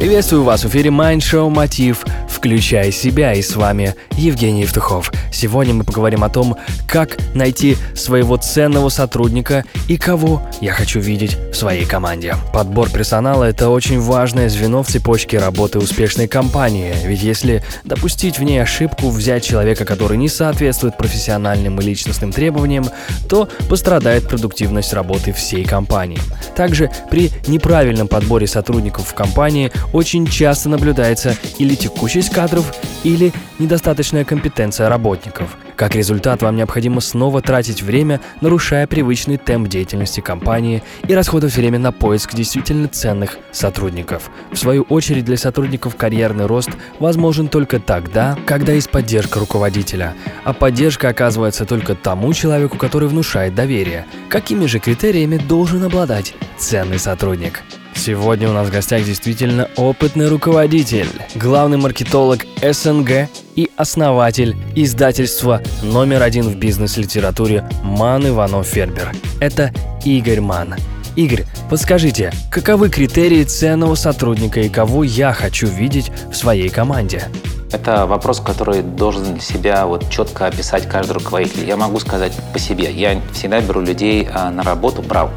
Приветствую вас в эфире Mind Show Мотив «Включай себя» и с вами Евгений Евтухов. Сегодня мы поговорим о том, как найти своего ценного сотрудника и кого я хочу видеть в своей команде. Подбор персонала – это очень важное звено в цепочке работы успешной компании, ведь если допустить в ней ошибку, взять человека, который не соответствует профессиональным и личностным требованиям, то пострадает продуктивность работы всей компании. Также при неправильном подборе сотрудников в компании очень часто наблюдается или текучесть кадров, или недостаточная компетенция работников. Как результат, вам необходимо снова тратить время, нарушая привычный темп деятельности компании и расходовать время на поиск действительно ценных сотрудников. В свою очередь, для сотрудников карьерный рост возможен только тогда, когда есть поддержка руководителя. А поддержка оказывается только тому человеку, который внушает доверие. Какими же критериями должен обладать ценный сотрудник? Сегодня у нас в гостях действительно опытный руководитель, главный маркетолог СНГ и основатель издательства номер один в бизнес-литературе Ман Иванов Фербер. Это Игорь Ман. Игорь, подскажите, каковы критерии ценного сотрудника и кого я хочу видеть в своей команде? Это вопрос, который должен себя вот четко описать каждый руководитель. Я могу сказать по себе. Я всегда беру людей а, на работу, брал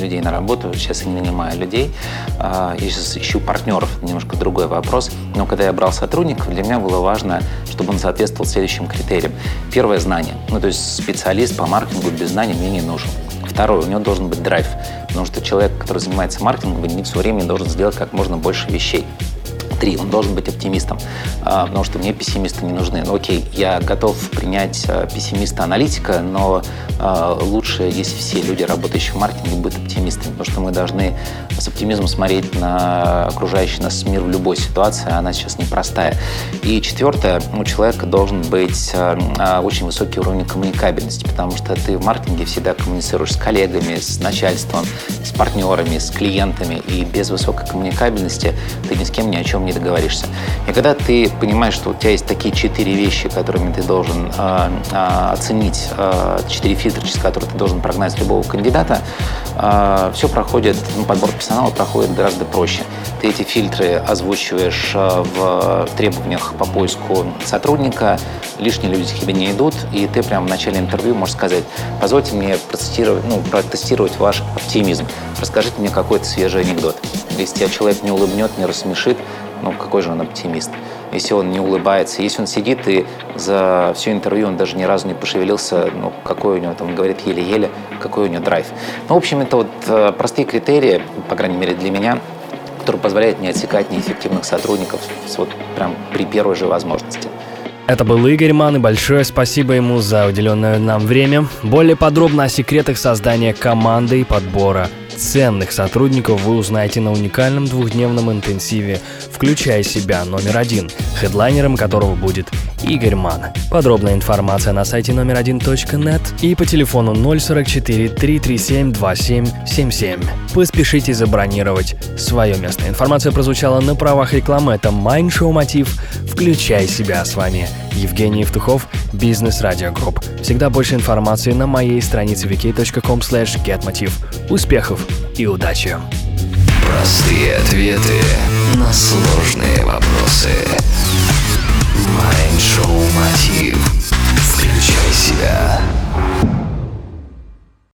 людей на работу, сейчас я не нанимаю людей, а, я сейчас ищу партнеров, немножко другой вопрос. Но когда я брал сотрудников, для меня было важно, чтобы он соответствовал следующим критериям. Первое – знание. Ну, то есть специалист по маркетингу без знаний мне не нужен. Второе, у него должен быть драйв, потому что человек, который занимается маркетингом, единицу времени должен сделать как можно больше вещей. Три, он должен быть оптимистом, а, потому что мне пессимисты не нужны. Ну окей, я готов принять а, пессимиста-аналитика, но а, лучше, если все люди, работающие в маркетинге, будут оптимистами, потому что мы должны с оптимизмом смотреть на окружающий нас мир в любой ситуации, она сейчас непростая. И четвертое, у человека должен быть очень высокий уровень коммуникабельности, потому что ты в маркетинге всегда коммуницируешь с коллегами, с начальством, с партнерами, с клиентами, и без высокой коммуникабельности ты ни с кем ни о чем не договоришься. И когда ты понимаешь, что у тебя есть такие четыре вещи, которыми ты должен э, э, оценить, э, четыре фильтра, через которые ты должен прогнать любого кандидата, э, все проходит, ну, подбор персонала проходит гораздо проще. Ты эти фильтры озвучиваешь э, в требованиях по поиску сотрудника, лишние люди к тебе не идут, и ты прямо в начале интервью можешь сказать, позвольте мне протестировать, ну, протестировать ваш оптимизм, расскажите мне какой-то свежий анекдот. Если тебя человек не улыбнет, не рассмешит, ну какой же он оптимист? Если он не улыбается, если он сидит и за все интервью он даже ни разу не пошевелился, ну какой у него там говорит еле-еле, какой у него драйв. Ну, в общем, это вот э, простые критерии, по крайней мере для меня, которые позволяют не отсекать неэффективных сотрудников вот прям при первой же возможности. Это был Игорь Ман, и большое спасибо ему за уделенное нам время. Более подробно о секретах создания команды и подбора ценных сотрудников вы узнаете на уникальном двухдневном интенсиве «Включай себя» номер один, хедлайнером которого будет Игорь Ман. Подробная информация на сайте номер один .нет и по телефону 044 337 2777. Поспешите забронировать свое место. Информация прозвучала на правах рекламы. Это Mind Show Мотив «Включай себя» с вами Евгений Евтухов, Бизнес Радио Групп. Всегда больше информации на моей странице vk.com getmotiv. Успехов и удачи! Простые ответы на сложные вопросы.